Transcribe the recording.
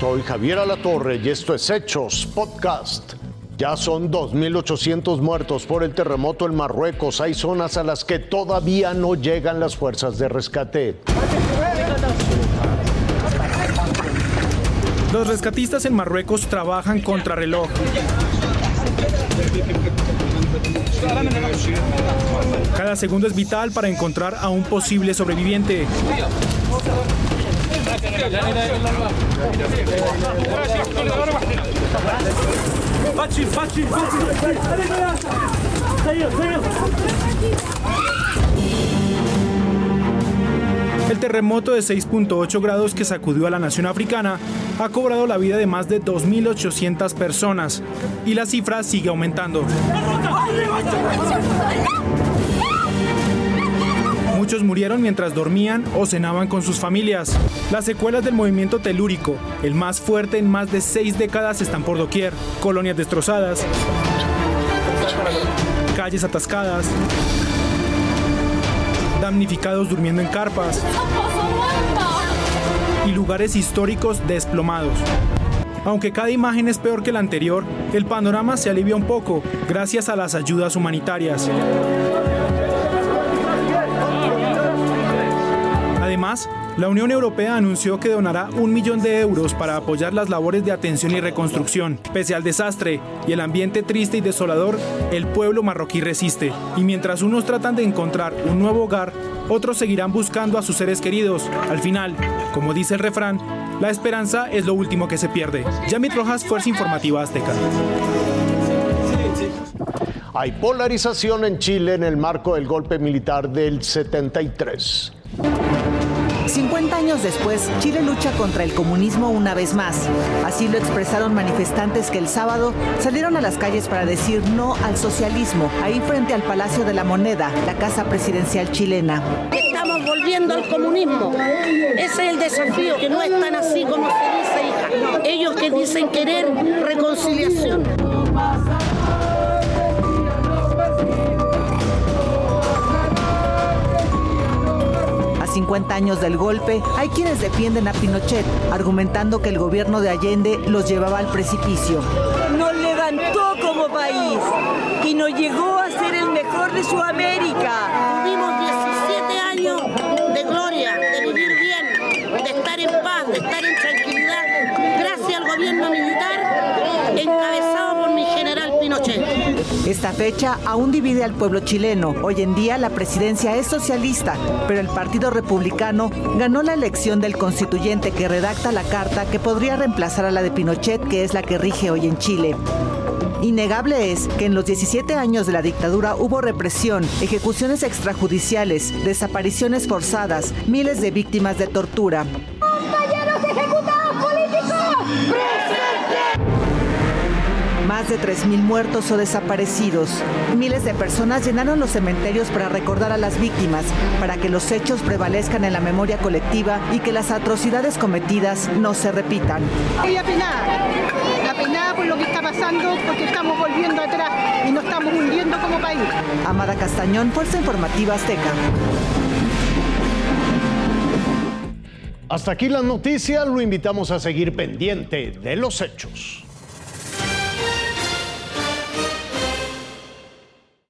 Soy Javier Alatorre y esto es Hechos Podcast. Ya son 2.800 muertos por el terremoto en Marruecos. Hay zonas a las que todavía no llegan las fuerzas de rescate. Los rescatistas en Marruecos trabajan contra reloj. Cada segundo es vital para encontrar a un posible sobreviviente. El terremoto de 6.8 grados que sacudió a la nación africana ha cobrado la vida de más de 2.800 personas y la cifra sigue aumentando. Muchos murieron mientras dormían o cenaban con sus familias. Las secuelas del movimiento telúrico, el más fuerte en más de seis décadas, están por doquier. Colonias destrozadas, calles atascadas, damnificados durmiendo en carpas y lugares históricos desplomados. Aunque cada imagen es peor que la anterior, el panorama se alivia un poco gracias a las ayudas humanitarias. La Unión Europea anunció que donará un millón de euros para apoyar las labores de atención y reconstrucción. Pese al desastre y el ambiente triste y desolador, el pueblo marroquí resiste. Y mientras unos tratan de encontrar un nuevo hogar, otros seguirán buscando a sus seres queridos. Al final, como dice el refrán, la esperanza es lo último que se pierde. Yamit Rojas, Fuerza Informativa Azteca. Hay polarización en Chile en el marco del golpe militar del 73. 50 años después, Chile lucha contra el comunismo una vez más. Así lo expresaron manifestantes que el sábado salieron a las calles para decir no al socialismo, ahí frente al Palacio de la Moneda, la casa presidencial chilena. Estamos volviendo al comunismo. Ese es el desafío, que no están así como se dice, hija. Ellos que dicen querer reconciliación. 50 años del golpe, hay quienes defienden a Pinochet, argumentando que el gobierno de Allende los llevaba al precipicio. Nos levantó como país y nos llegó a ser el mejor de Sudamérica. Esta fecha aún divide al pueblo chileno. Hoy en día la presidencia es socialista, pero el Partido Republicano ganó la elección del constituyente que redacta la carta que podría reemplazar a la de Pinochet, que es la que rige hoy en Chile. Innegable es que en los 17 años de la dictadura hubo represión, ejecuciones extrajudiciales, desapariciones forzadas, miles de víctimas de tortura. Más de 3.000 muertos o desaparecidos. Miles de personas llenaron los cementerios para recordar a las víctimas, para que los hechos prevalezcan en la memoria colectiva y que las atrocidades cometidas no se repitan. Estoy apenada, apenada por lo que está pasando, porque estamos volviendo atrás y nos estamos hundiendo como país. Amada Castañón, Fuerza Informativa Azteca. Hasta aquí las noticias, lo invitamos a seguir pendiente de los hechos.